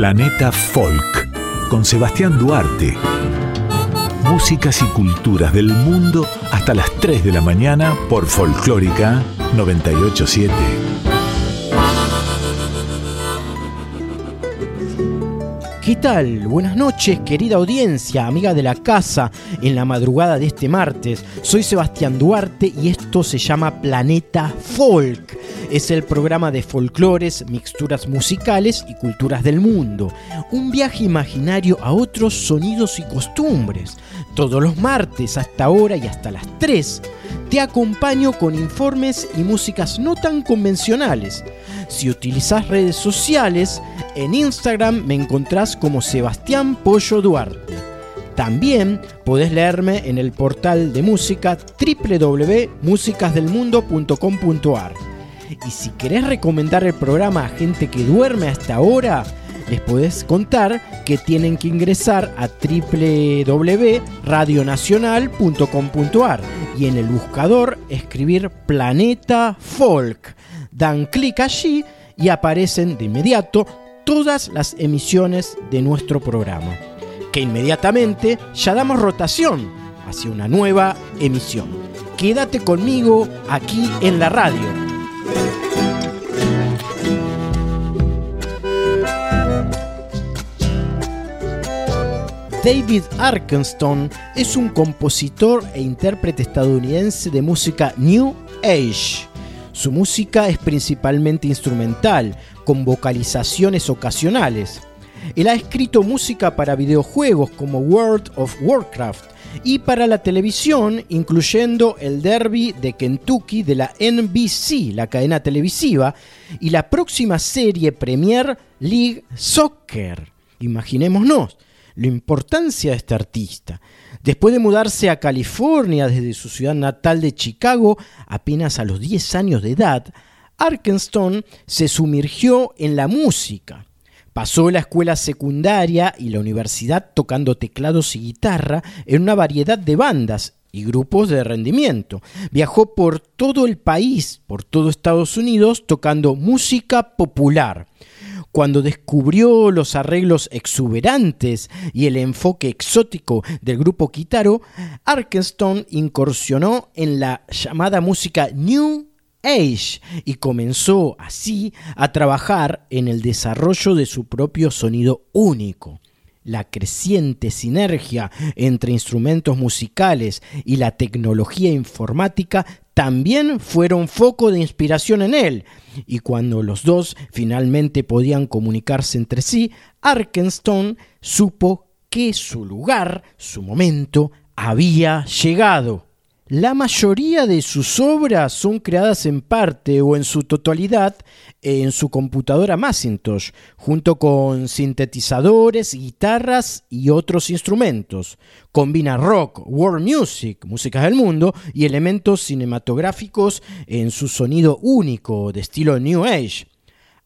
Planeta Folk con Sebastián Duarte. Músicas y culturas del mundo hasta las 3 de la mañana por Folclórica 987. ¿Qué tal? Buenas noches, audiencia, amiga de la casa, en la madrugada de este martes. Soy Sebastián Duarte y esto se llama Planeta Folk. Es el programa de folclores, mixturas musicales y culturas del mundo. Un viaje imaginario a otros sonidos y costumbres. Todos los martes hasta ahora y hasta las 3 te acompaño con informes y músicas no tan convencionales. Si utilizas redes sociales, en Instagram me encontrás como Sebastián Pollo Duarte. También podés leerme en el portal de música www.musicasdelmundo.com.ar. Y si querés recomendar el programa a gente que duerme hasta ahora, les podés contar que tienen que ingresar a www.radionacional.com.ar y en el buscador escribir Planeta Folk. Dan clic allí y aparecen de inmediato todas las emisiones de nuestro programa, que inmediatamente ya damos rotación hacia una nueva emisión. Quédate conmigo aquí en la radio. David Arkenstone es un compositor e intérprete estadounidense de música New Age. Su música es principalmente instrumental, con vocalizaciones ocasionales. Él ha escrito música para videojuegos como World of Warcraft y para la televisión, incluyendo el Derby de Kentucky de la NBC, la cadena televisiva, y la próxima serie Premier League Soccer. Imaginémonos la importancia de este artista. Después de mudarse a California desde su ciudad natal de Chicago apenas a los 10 años de edad, Arkenstone se sumergió en la música. Pasó la escuela secundaria y la universidad tocando teclados y guitarra en una variedad de bandas y grupos de rendimiento. Viajó por todo el país, por todo Estados Unidos, tocando música popular cuando descubrió los arreglos exuberantes y el enfoque exótico del grupo Kitaro, Arkenstone incursionó en la llamada música New Age y comenzó así a trabajar en el desarrollo de su propio sonido único. La creciente sinergia entre instrumentos musicales y la tecnología informática también fueron foco de inspiración en él, y cuando los dos finalmente podían comunicarse entre sí, Arkenstone supo que su lugar, su momento, había llegado. La mayoría de sus obras son creadas en parte o en su totalidad en su computadora Macintosh, junto con sintetizadores, guitarras y otros instrumentos. Combina rock, world music, músicas del mundo, y elementos cinematográficos en su sonido único de estilo New Age.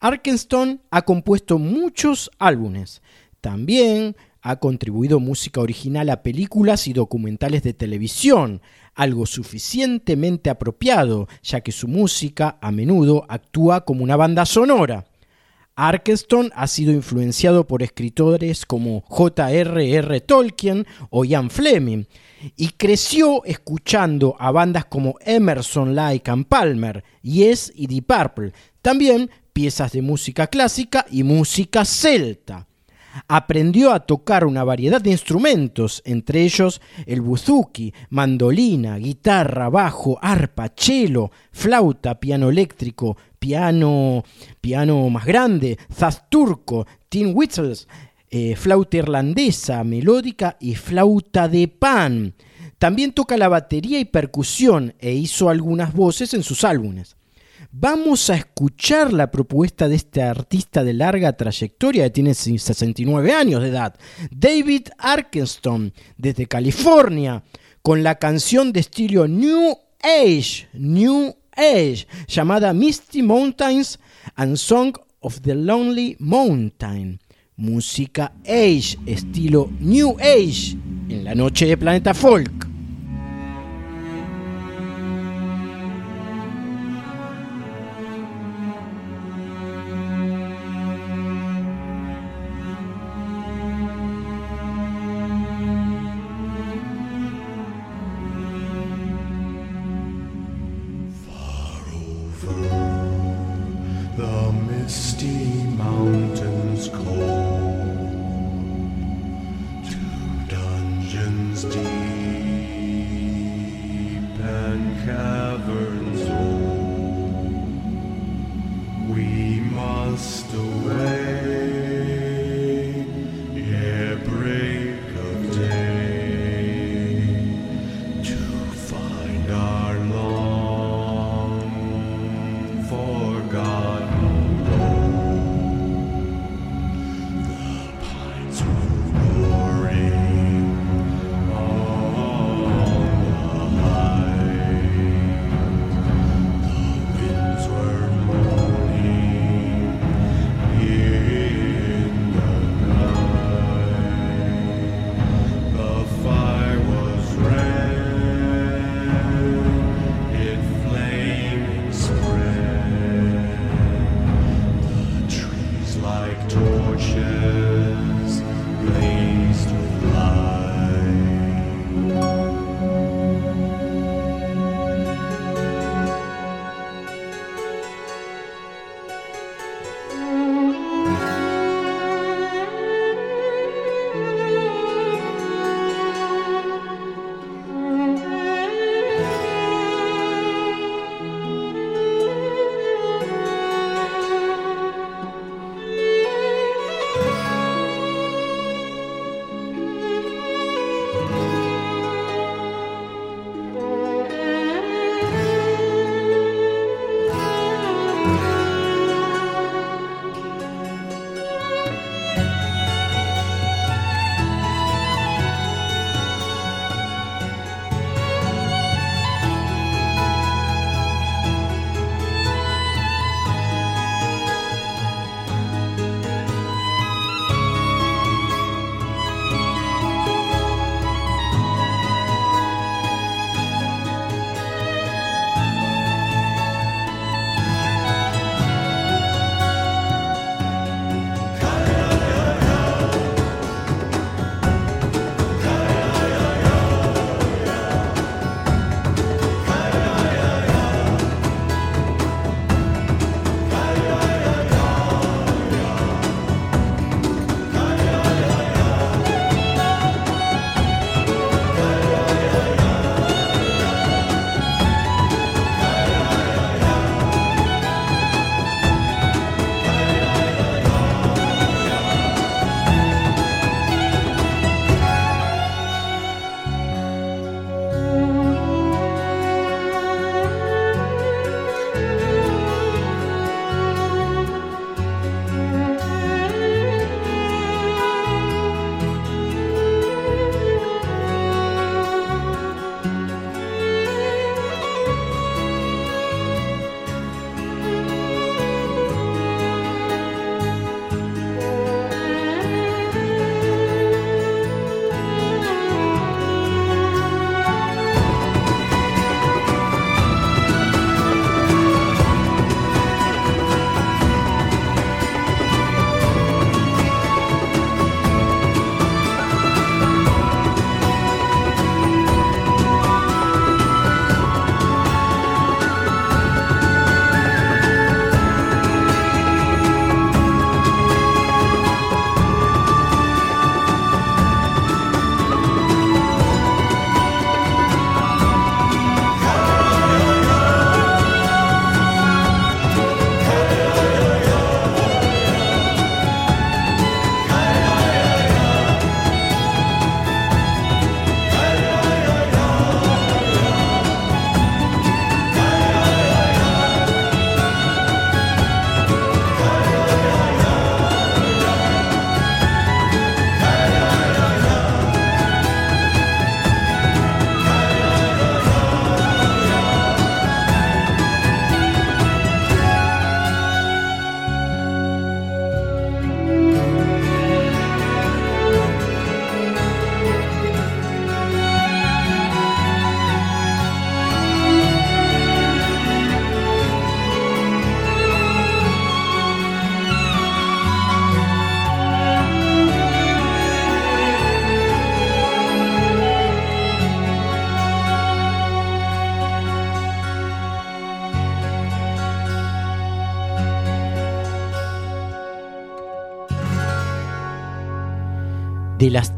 Arkenstone ha compuesto muchos álbumes. También ha contribuido música original a películas y documentales de televisión, algo suficientemente apropiado, ya que su música a menudo actúa como una banda sonora. Arkenstone ha sido influenciado por escritores como J.R.R. Tolkien o Ian Fleming y creció escuchando a bandas como Emerson, Lake and Palmer, Yes y Deep Purple, también piezas de música clásica y música celta. Aprendió a tocar una variedad de instrumentos, entre ellos el buzuki, mandolina, guitarra, bajo, arpa, cello, flauta, piano eléctrico, piano, piano más grande, zaz turco, tin whistles, eh, flauta irlandesa, melódica y flauta de pan. También toca la batería y percusión e hizo algunas voces en sus álbumes. Vamos a escuchar la propuesta de este artista de larga trayectoria que tiene 69 años de edad, David Arkenstone, desde California, con la canción de estilo New Age, New Age, llamada Misty Mountains and Song of the Lonely Mountain. Música Age, estilo New Age, en la noche de Planeta Folk.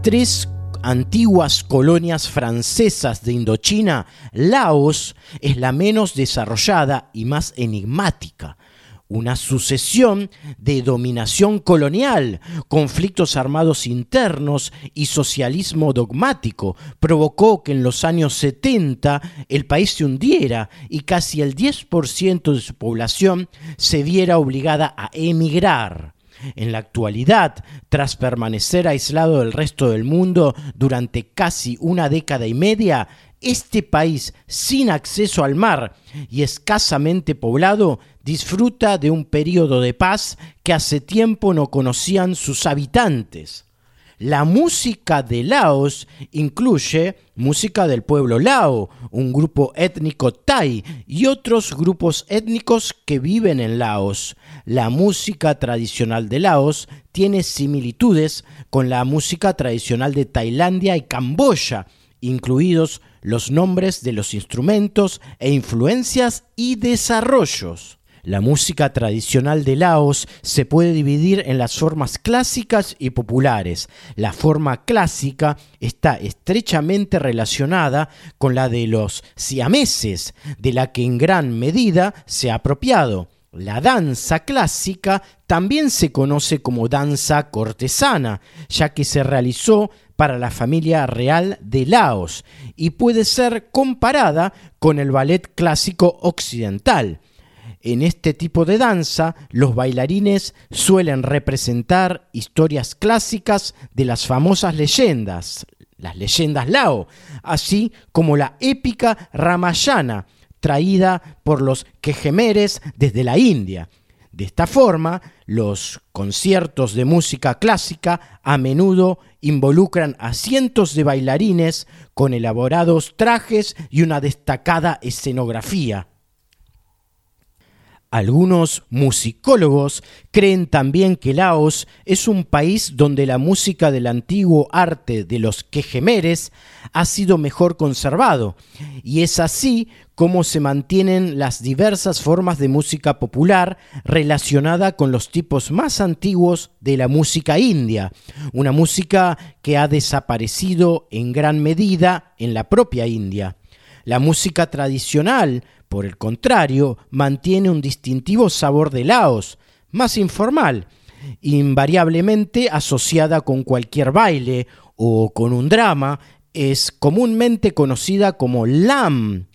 Tres antiguas colonias francesas de Indochina, Laos es la menos desarrollada y más enigmática. Una sucesión de dominación colonial, conflictos armados internos y socialismo dogmático provocó que en los años 70 el país se hundiera y casi el 10% de su población se viera obligada a emigrar. En la actualidad, tras permanecer aislado del resto del mundo durante casi una década y media, este país sin acceso al mar y escasamente poblado disfruta de un periodo de paz que hace tiempo no conocían sus habitantes. La música de Laos incluye música del pueblo Lao, un grupo étnico Thai y otros grupos étnicos que viven en Laos. La música tradicional de Laos tiene similitudes con la música tradicional de Tailandia y Camboya, incluidos los nombres de los instrumentos e influencias y desarrollos. La música tradicional de Laos se puede dividir en las formas clásicas y populares. La forma clásica está estrechamente relacionada con la de los siameses, de la que en gran medida se ha apropiado. La danza clásica también se conoce como danza cortesana, ya que se realizó para la familia real de Laos y puede ser comparada con el ballet clásico occidental. En este tipo de danza, los bailarines suelen representar historias clásicas de las famosas leyendas, las leyendas Lao, así como la épica Ramayana, traída por los quejemeres desde la India. De esta forma, los conciertos de música clásica a menudo involucran a cientos de bailarines con elaborados trajes y una destacada escenografía. Algunos musicólogos creen también que Laos es un país donde la música del antiguo arte de los quejemeres ha sido mejor conservado, y es así como se mantienen las diversas formas de música popular relacionada con los tipos más antiguos de la música india, una música que ha desaparecido en gran medida en la propia India. La música tradicional por el contrario, mantiene un distintivo sabor de Laos, más informal, invariablemente asociada con cualquier baile o con un drama, es comúnmente conocida como lam,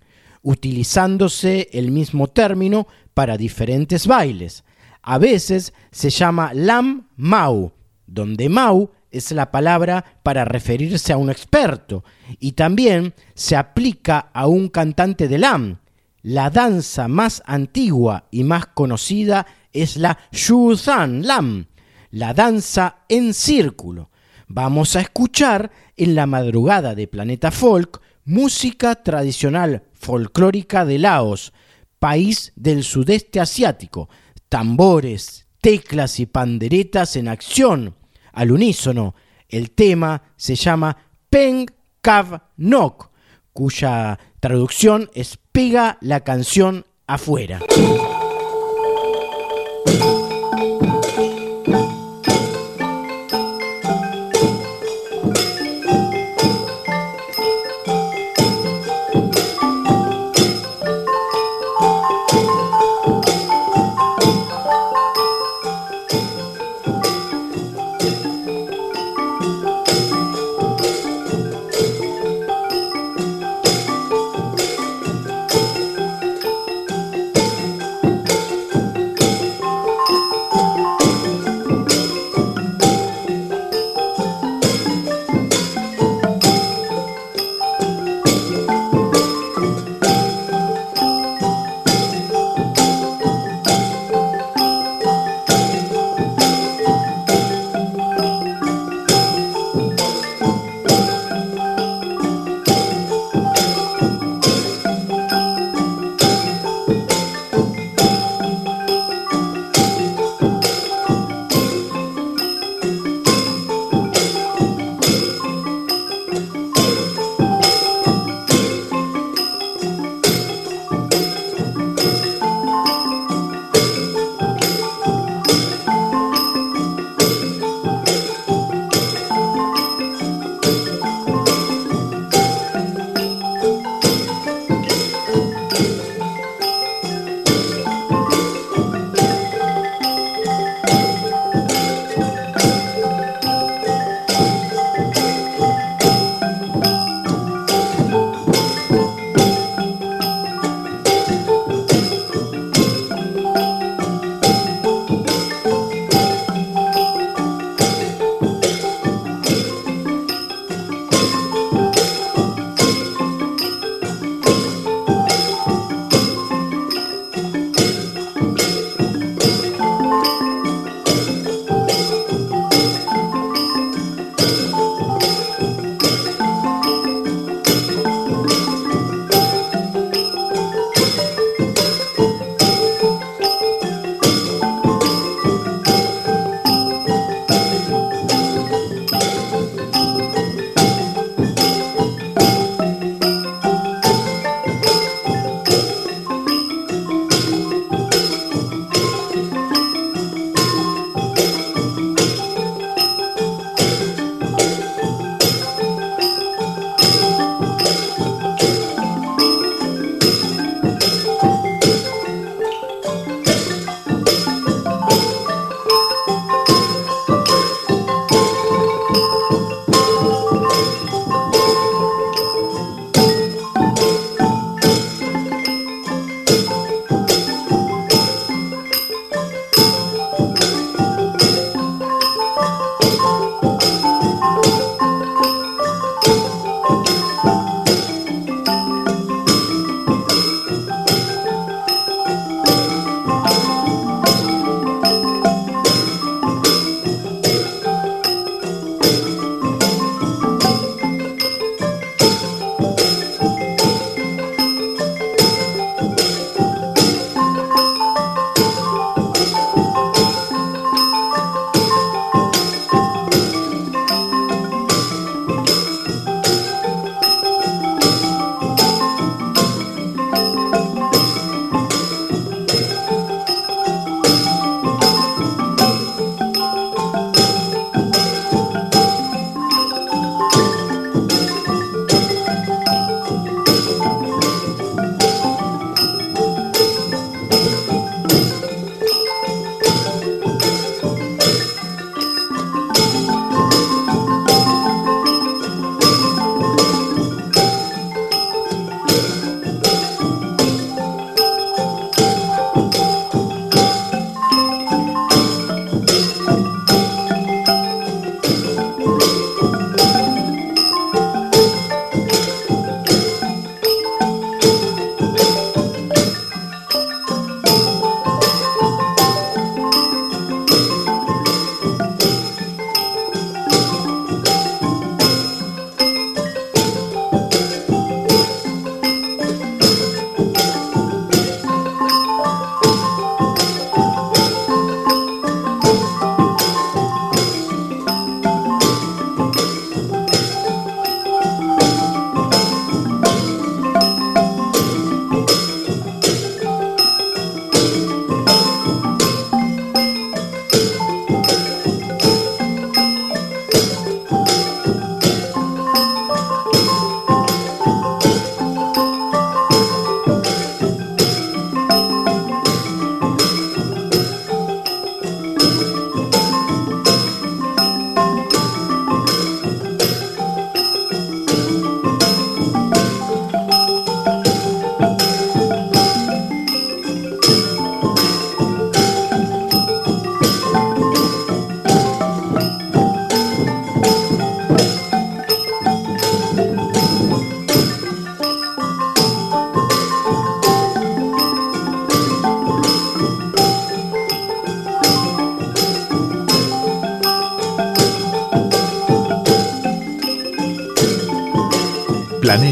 utilizándose el mismo término para diferentes bailes. A veces se llama lam mau, donde mau es la palabra para referirse a un experto, y también se aplica a un cantante de lam, la danza más antigua y más conocida es la Shuzan Lam, la danza en círculo. Vamos a escuchar en la madrugada de Planeta Folk música tradicional folclórica de Laos, país del sudeste asiático, tambores, teclas y panderetas en acción, al unísono. El tema se llama Peng Kav Nok, cuya traducción es pega la canción afuera.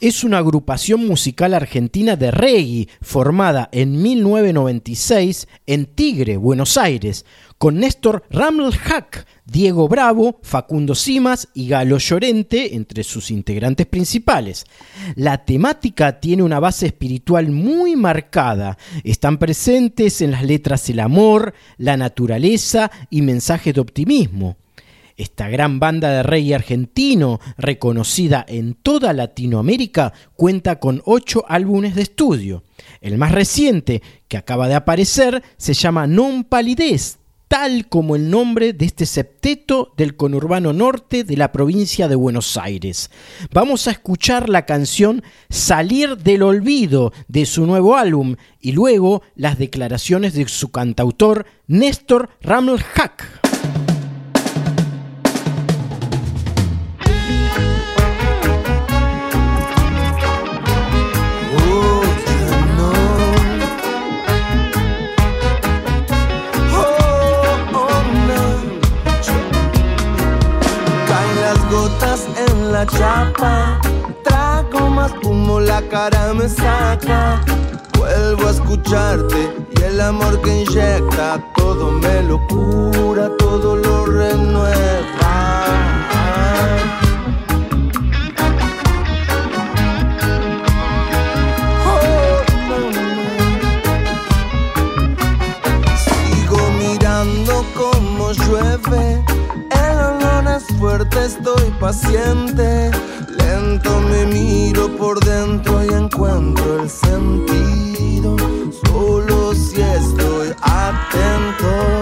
es una agrupación musical argentina de reggae formada en 1996 en Tigre, Buenos Aires, con Néstor Rammelhack, Diego Bravo, Facundo Simas y Galo Llorente entre sus integrantes principales. La temática tiene una base espiritual muy marcada. Están presentes en las letras el amor, la naturaleza y mensajes de optimismo. Esta gran banda de reggae argentino, reconocida en toda Latinoamérica, cuenta con ocho álbumes de estudio. El más reciente, que acaba de aparecer, se llama Non Palidez, tal como el nombre de este septeto del conurbano norte de la provincia de Buenos Aires. Vamos a escuchar la canción Salir del Olvido de su nuevo álbum y luego las declaraciones de su cantautor Néstor Rammelhack. La chapa. Trago más humo, la cara me saca. Vuelvo a escucharte y el amor que inyecta todo me lo cura, todo lo renueva. Estoy paciente. Lento me miro por dentro y encuentro el sentido. Solo si estoy atento.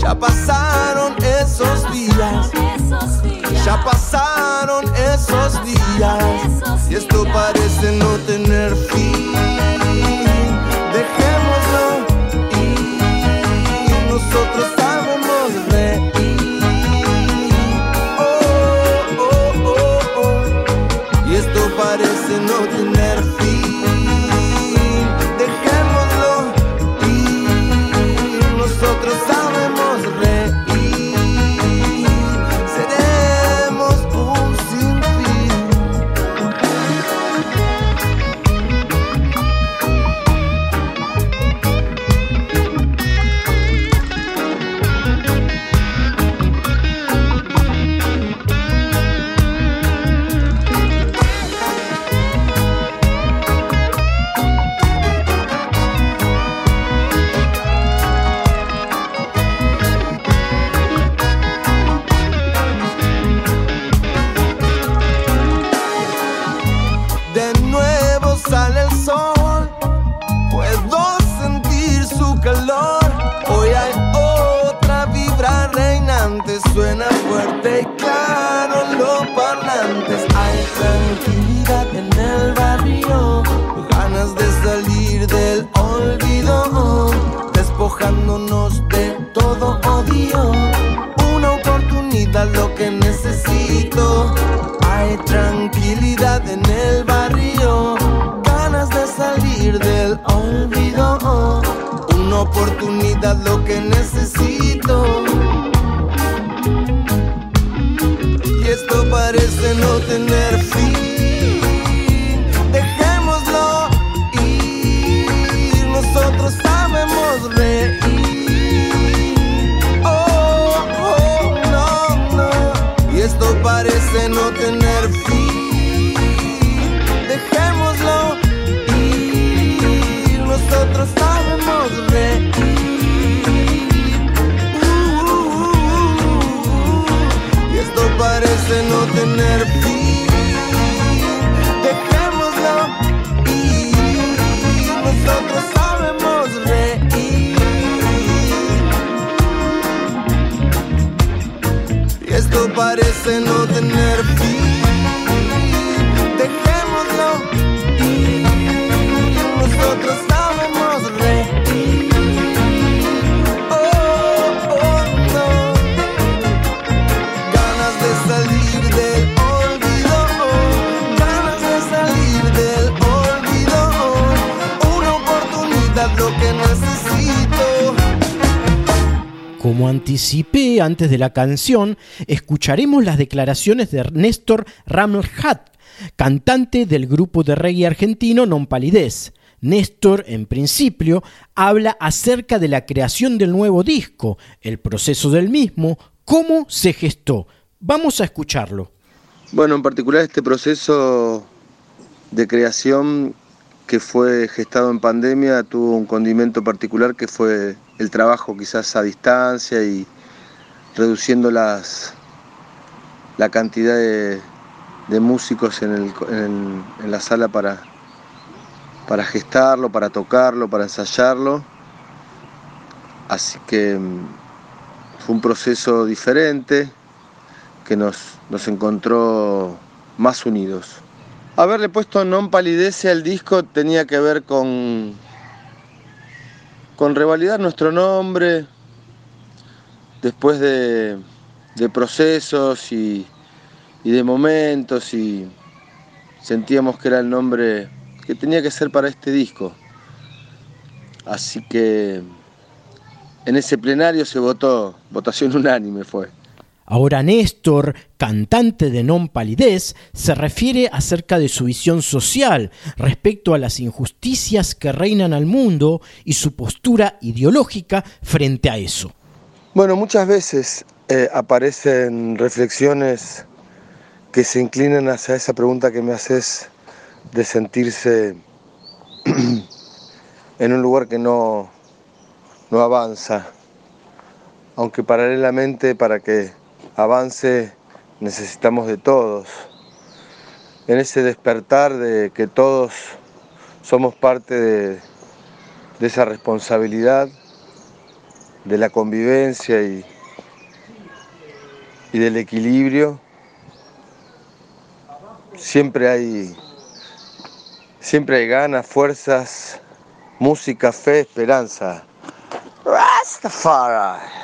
Ya pasaron esos días. Ya pasaron esos días. Y esto parece no Anticipé antes de la canción, escucharemos las declaraciones de Néstor Ramlhat, cantante del grupo de reggae argentino Non Palidez. Néstor, en principio, habla acerca de la creación del nuevo disco, el proceso del mismo, cómo se gestó. Vamos a escucharlo. Bueno, en particular este proceso de creación que fue gestado en pandemia tuvo un condimento particular que fue el trabajo quizás a distancia y reduciendo las, la cantidad de, músicos en, la sala para, para gestarlo, para tocarlo, para ensayarlo. Así que mm, fue un proceso diferente que nos, nos encontró más unidos. Haberle puesto Non Palidece al disco tenía que ver con, con revalidar nuestro nombre después de, procesos y, y, de momentos y sentíamos que era el nombre que tenía que ser para este disco. Así que en ese plenario se votó, votación unánime fue. Ahora Néstor, cantante de Non Palidez, se refiere acerca de su visión social respecto a las injusticias que reinan al mundo y su postura ideológica frente a eso. Bueno, muchas veces eh, aparecen reflexiones que se inclinan hacia esa pregunta que me haces de sentirse en un lugar que no, no avanza, aunque paralelamente para que avance necesitamos de todos. En ese despertar de que todos somos parte de, esa responsabilidad, de la convivencia y, y del equilibrio, siempre hay, siempre hay ganas, fuerzas, música, fe, esperanza. Rastafari.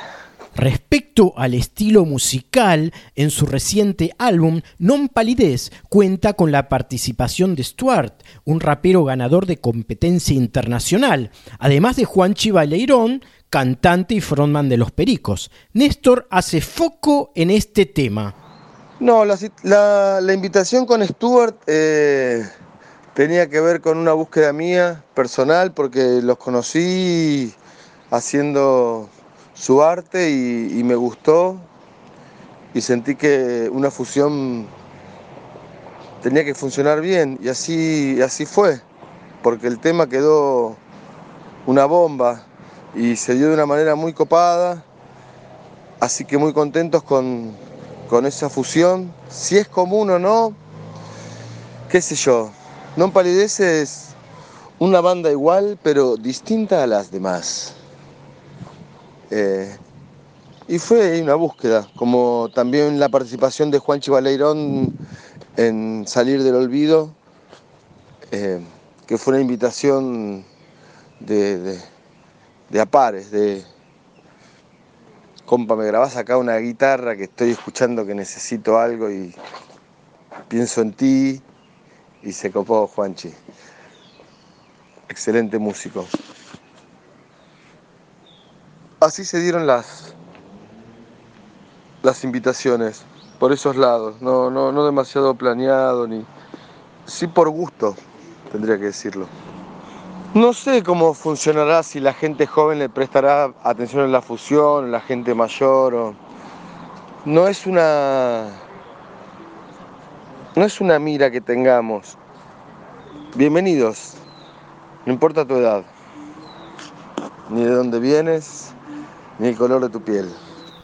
Respecto al estilo musical, en su reciente álbum Non Palidez cuenta con la participación de Stuart, un rapero ganador de competencia internacional, además de Juan Chivaleirón, cantante y frontman de Los Pericos. Néstor hace foco en este tema. No, la, invitación con Stuart eh, tenía que ver con una búsqueda mía personal porque los conocí haciendo su arte y, me gustó y sentí que una fusión tenía que funcionar bien y así, así fue, porque el tema quedó una bomba y se dio de una manera muy copada, así que muy contentos con, con esa fusión. Si es común o no, qué sé yo, Non Palidece es una banda igual pero distinta a las demás. Eh, y fue una búsqueda, como también la participación de Juan Chivaleirón en Salir del Olvido, eh, que fue una invitación de, de, apares, de compa, me grabás acá una guitarra que estoy escuchando que necesito algo y pienso en ti y se copó Juanchi. Excelente músico así se dieron las, las invitaciones por esos lados, no, no, no demasiado planeado, ni sí por gusto, tendría que decirlo. No sé cómo funcionará si la gente joven le prestará atención en la fusión, la gente mayor o... No es una... No es una mira que tengamos. Bienvenidos, no importa tu edad, ni de dónde vienes, ni el color de tu piel.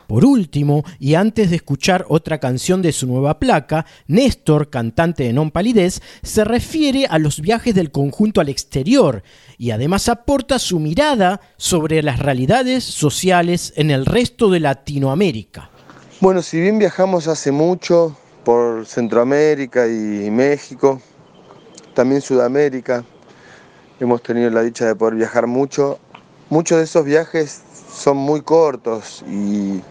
Por último, y antes de escuchar otra canción de su nueva placa, Néstor, cantante de Non Palidez, se refiere a los viajes del conjunto al exterior y además aporta su mirada sobre las realidades sociales en el resto de Latinoamérica. Bueno, si bien viajamos hace mucho por Centroamérica y México, también Sudamérica, hemos tenido la dicha de poder viajar mucho, muchos de esos viajes son muy cortos y,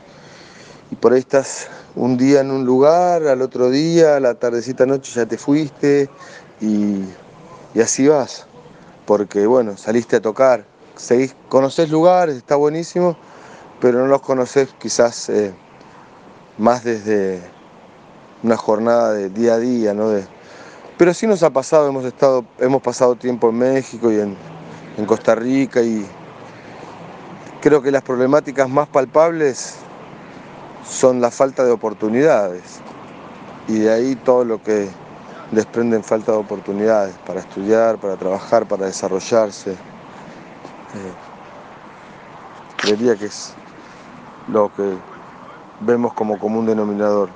por ahí estás un día en un lugar, al otro día, a la tardecita noche ya te fuiste y, así vas, porque bueno, saliste a tocar, seguís, conoces lugares, está buenísimo, pero no los conoces quizás eh, más desde una jornada de día a día, ¿no? pero sí nos ha pasado, hemos, estado, hemos pasado tiempo en México y en Costa Rica y creo que las problemáticas más palpables son la falta de oportunidades y de ahí todo lo que desprenden falta de oportunidades para estudiar, para trabajar, para desarrollarse. Eh, creería que es lo que vemos como común denominador.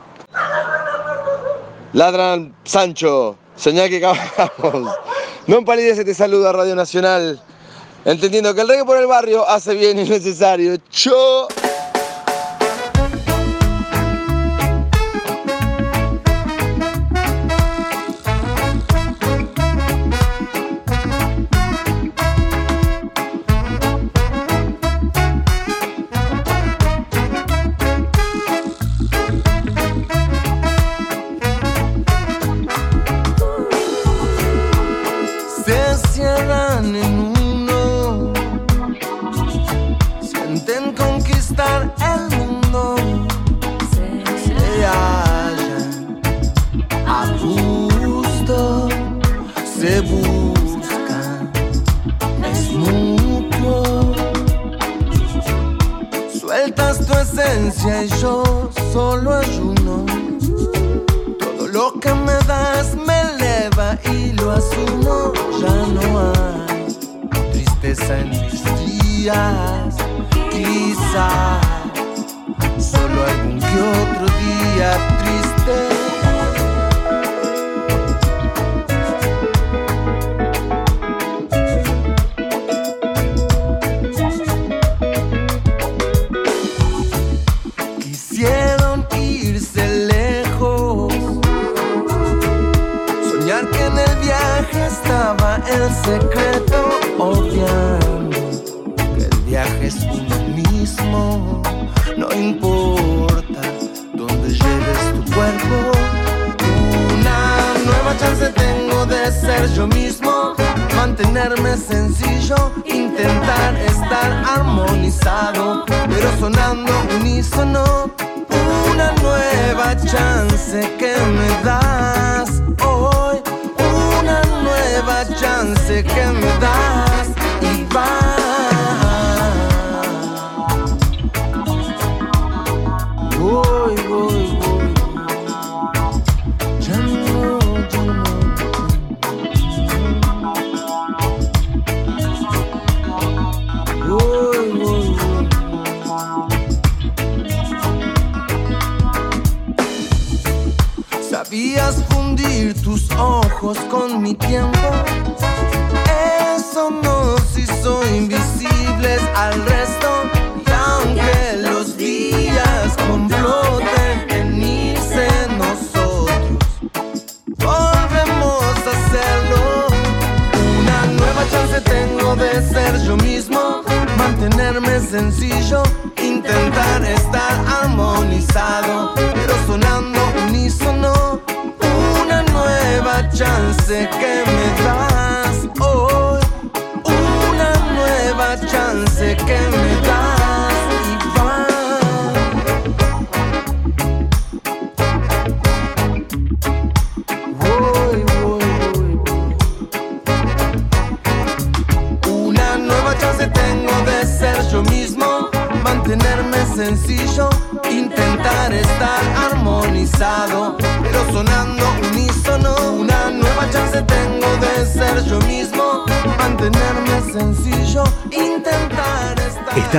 Ladran Sancho, señal que acabamos. No se te saluda Radio Nacional, entendiendo que el reggae por el barrio hace bien y necesario. ¡Cho!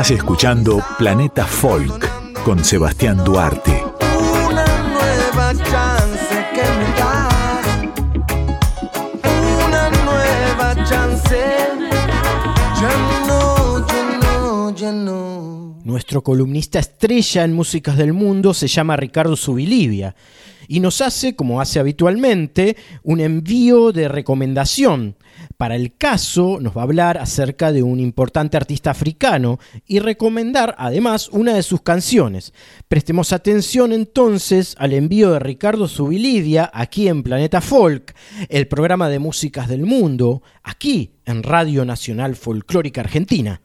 Escuchando Planeta Folk con Sebastián Duarte. Una nueva chance que me das. Una nueva chance. Ya no, ya no, ya no. Nuestro columnista estrella en músicas del mundo se llama Ricardo Subilivia y nos hace, como hace habitualmente, un envío de recomendación para el caso nos va a hablar acerca de un importante artista africano y recomendar además una de sus canciones. Prestemos atención entonces al envío de Ricardo Subilidia aquí en Planeta Folk, el programa de músicas del mundo, aquí en Radio Nacional Folclórica Argentina.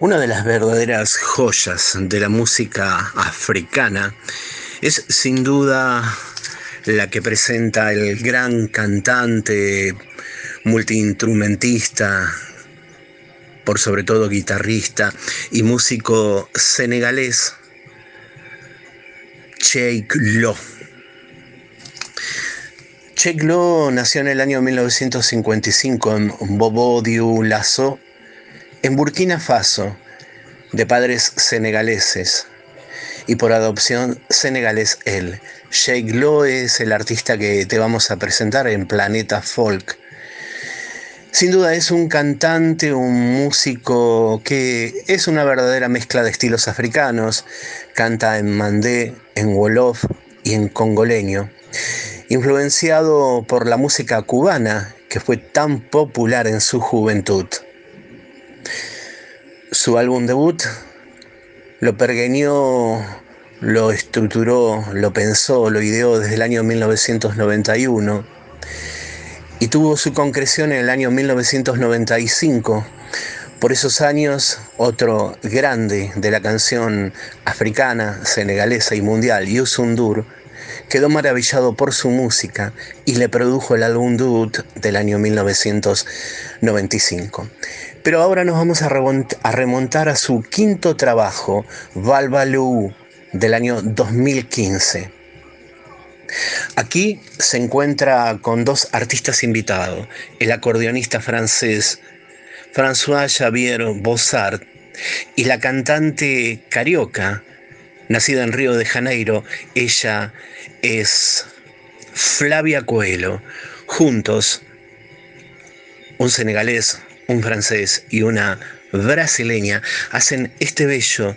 Una de las verdaderas joyas de la música africana es sin duda la que presenta el gran cantante, multiinstrumentista, por sobre todo guitarrista y músico senegalés, Cheikh Lo. Cheikh Lo nació en el año 1955 en Bobo Dioulasso, en Burkina Faso, de padres senegaleses y por adopción senegalés él. Sheikh Lo es el artista que te vamos a presentar en Planeta Folk. Sin duda es un cantante, un músico que es una verdadera mezcla de estilos africanos. Canta en mandé, en wolof y en congoleño. Influenciado por la música cubana que fue tan popular en su juventud. Su álbum debut lo pergeñó, lo estructuró, lo pensó, lo ideó desde el año 1991 y tuvo su concreción en el año 1995. Por esos años, otro grande de la canción africana, senegalesa y mundial, Youssou quedó maravillado por su música y le produjo el álbum debut del año 1995. Pero ahora nos vamos a remontar a su quinto trabajo, Valvalou, del año 2015. Aquí se encuentra con dos artistas invitados, el acordeonista francés François Xavier Bossart y la cantante carioca, nacida en Río de Janeiro, ella es Flavia Coelho. Juntos, un senegalés, un francés y una brasileña hacen este bello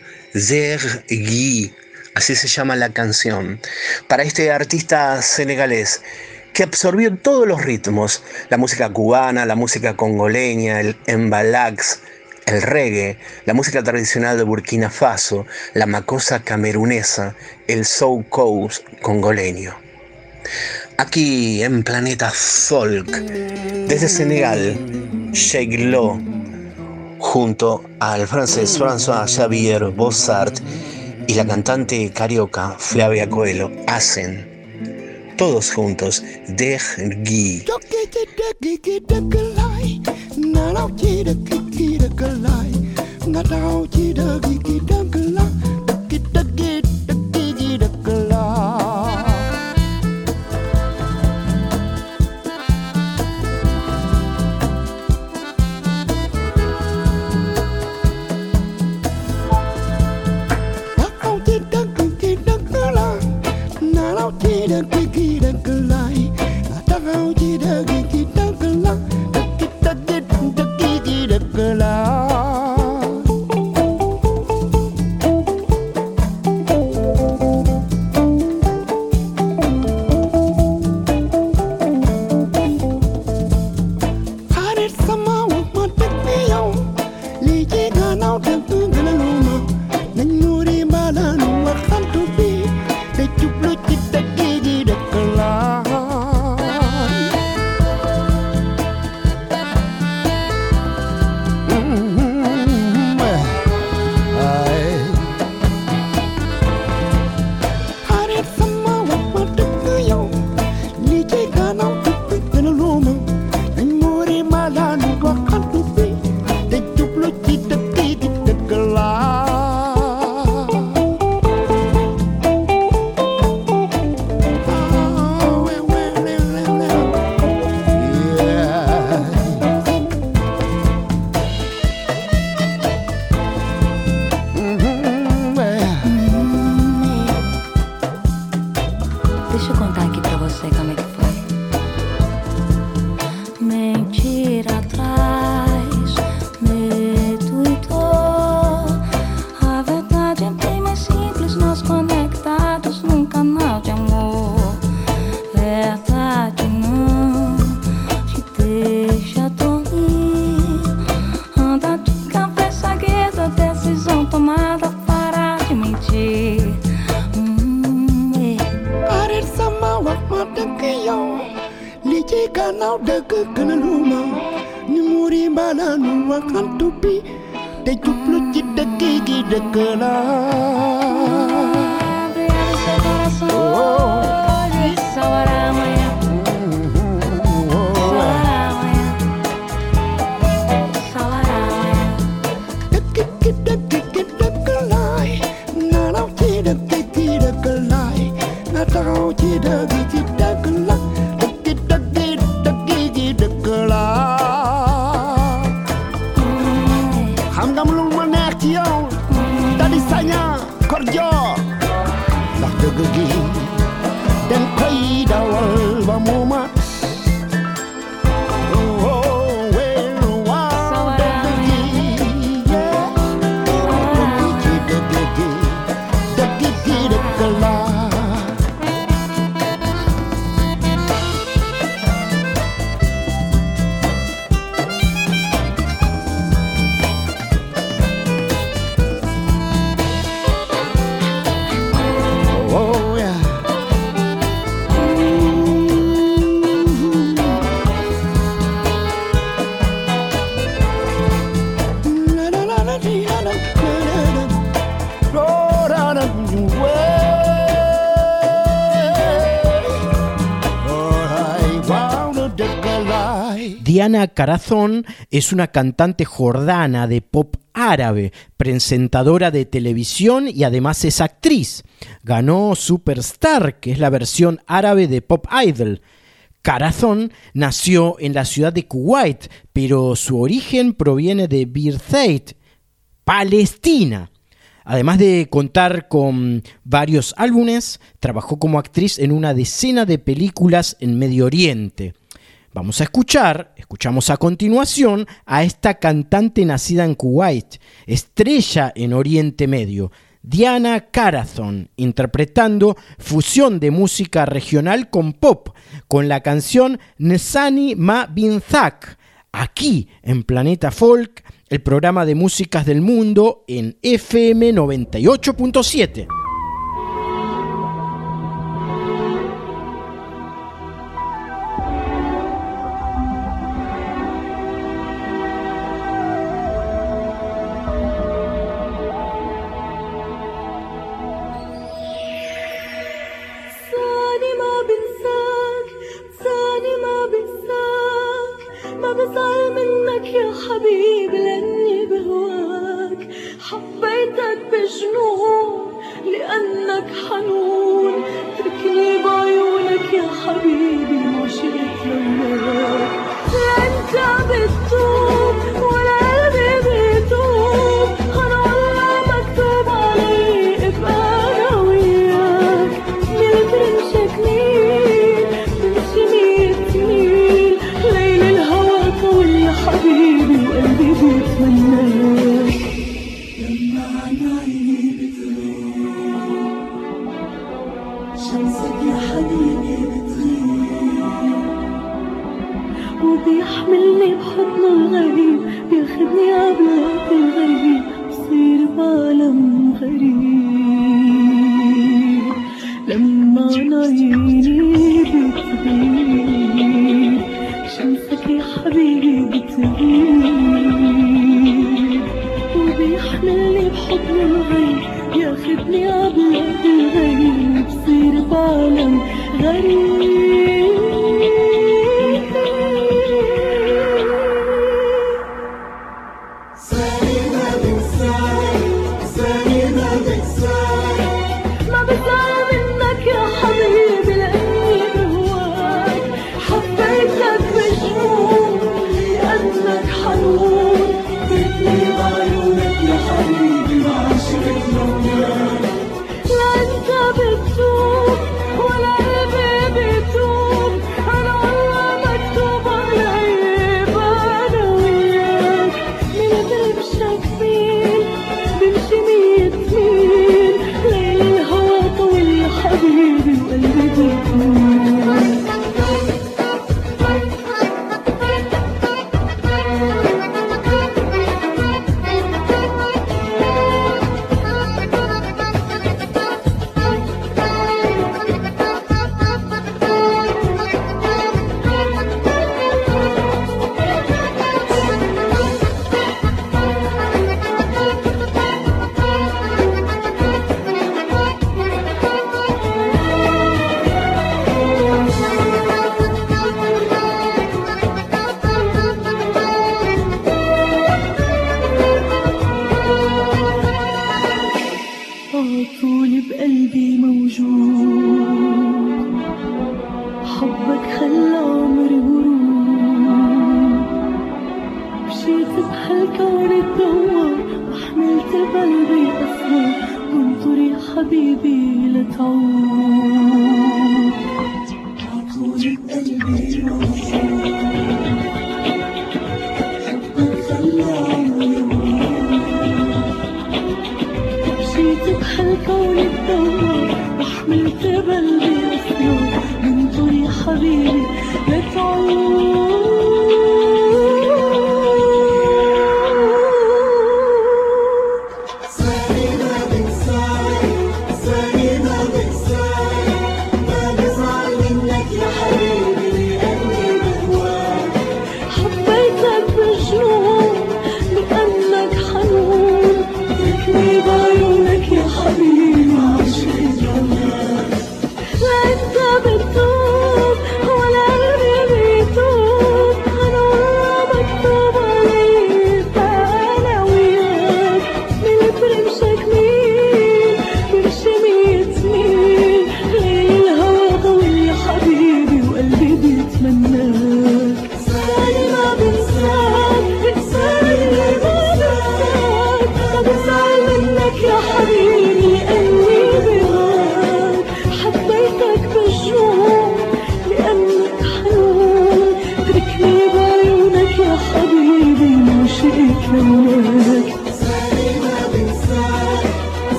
Guy, así se llama la canción, para este artista senegalés que absorbió todos los ritmos, la música cubana, la música congoleña, el embalax, el reggae, la música tradicional de Burkina Faso, la macosa camerunesa, el soul coast congoleño. Aquí en Planeta Folk, desde Senegal, Cheglot junto al francés François Xavier Bossart y la cantante carioca Flavia Coelho hacen todos juntos Der Gui. Carazón es una cantante jordana de pop árabe, presentadora de televisión y además es actriz. Ganó Superstar, que es la versión árabe de Pop Idol. Carazón nació en la ciudad de Kuwait, pero su origen proviene de Birzeit, Palestina. Además de contar con varios álbumes, trabajó como actriz en una decena de películas en Medio Oriente. Vamos a escuchar, escuchamos a continuación a esta cantante nacida en Kuwait, estrella en Oriente Medio, Diana Carazon, interpretando fusión de música regional con pop, con la canción Nesani Ma Bin Zak, aquí en Planeta Folk, el programa de músicas del mundo en FM 98.7.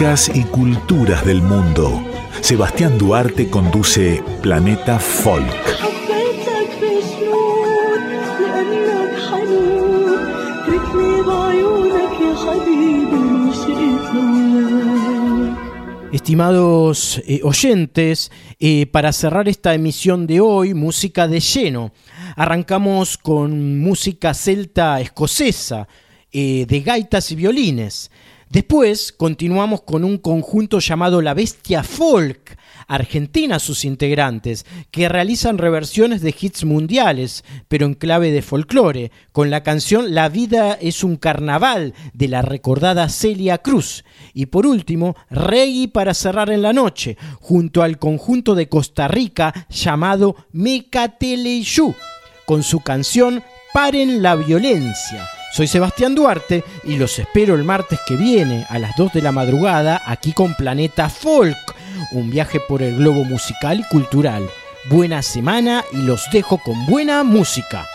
Y culturas del mundo. Sebastián Duarte conduce Planeta Folk. Estimados eh, oyentes, eh, para cerrar esta emisión de hoy, música de lleno. Arrancamos con música celta escocesa, eh, de gaitas y violines. Después continuamos con un conjunto llamado La Bestia Folk, Argentina sus integrantes, que realizan reversiones de hits mundiales, pero en clave de folclore, con la canción La vida es un carnaval de la recordada Celia Cruz. Y por último, Reggae para cerrar en la noche, junto al conjunto de Costa Rica llamado Mecateleyú, con su canción Paren la violencia soy Sebastián Duarte y los espero el martes que viene a las 2 de la madrugada aquí con Planeta Folk, un viaje por el globo musical y cultural. Buena semana y los dejo con buena música.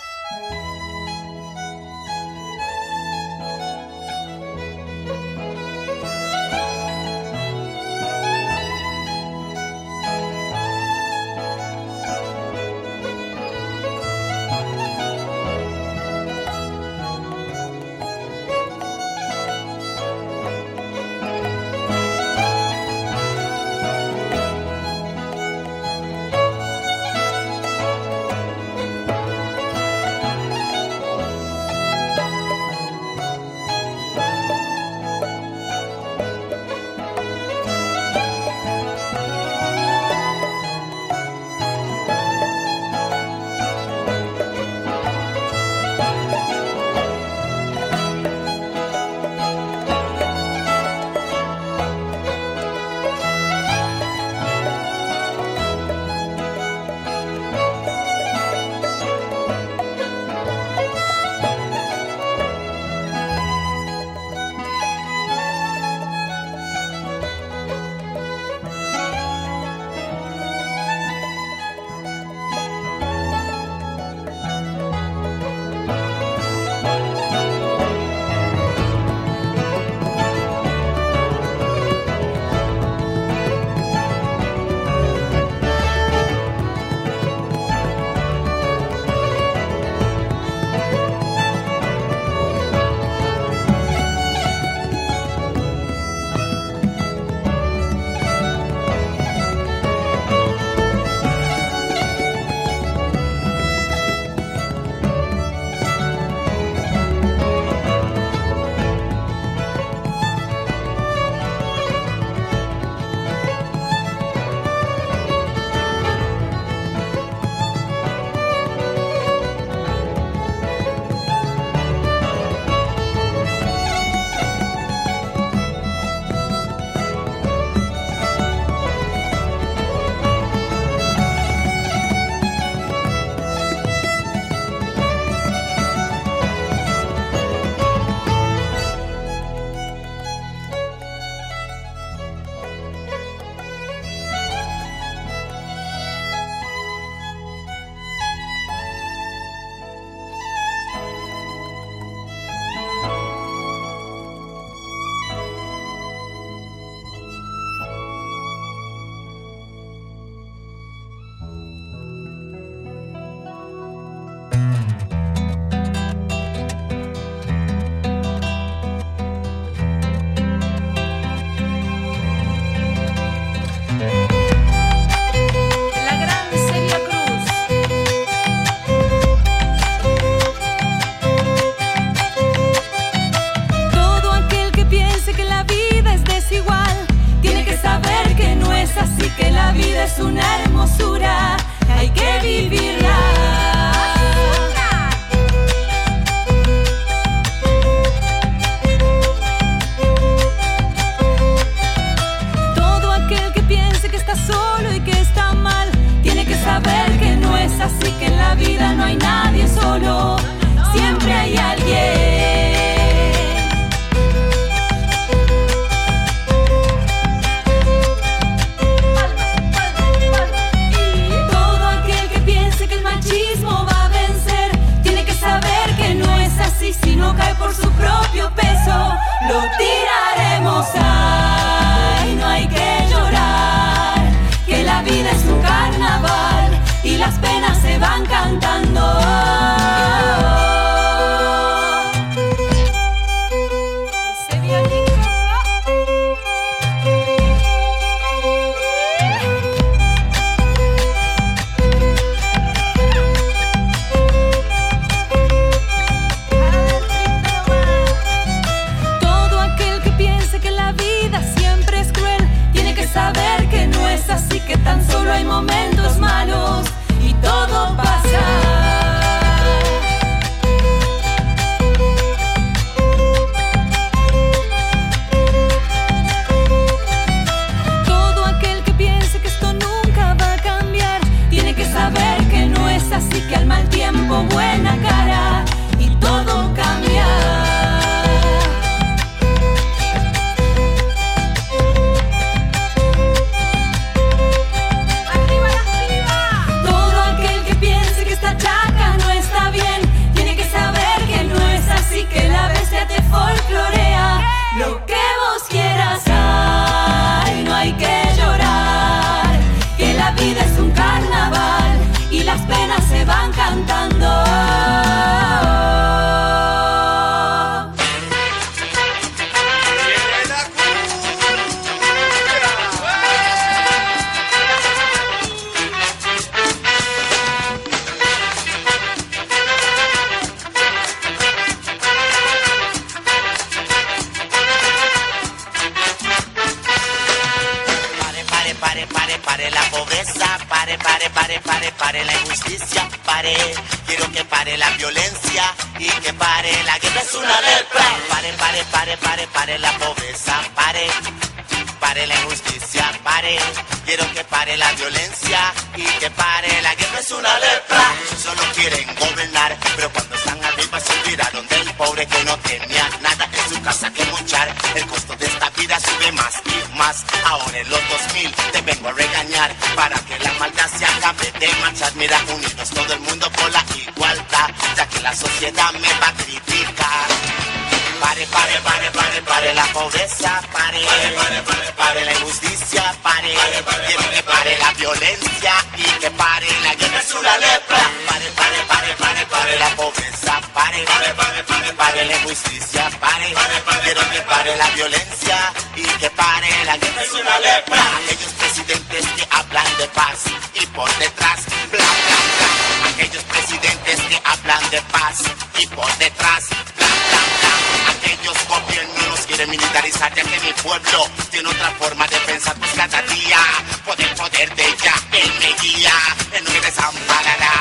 forma de pensar pues cada día Poder, poder de ella, él me guía Él no me desamparará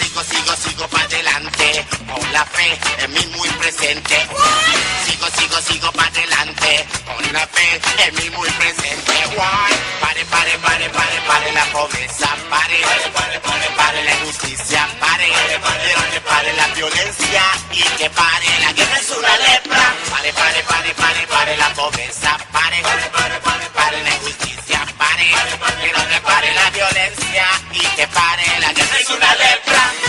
Sigo, sigo, sigo para adelante Con la fe en mí muy presente. Sigo, sigo, sigo para adelante Con la fe en mí muy presente. Pare, pare, pare, pare, pare la pobreza Pare, pare, pare, pare la injusticia Pare, pare, pare, pare la violencia Y que pare, la guerra es una lepra. Pare, pare, pare, pare, pare la pobreza. y que pare la guerra. Es una lepra.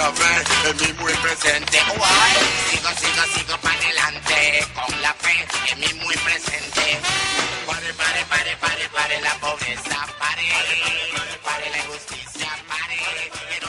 lo ve en mí muy presente. Sigo, sigo, sigo para adelante con la fe en mí muy presente. Pare, pare, pare, pare, pare la pobreza, pare, pare, pare, pare la injusticia, pare.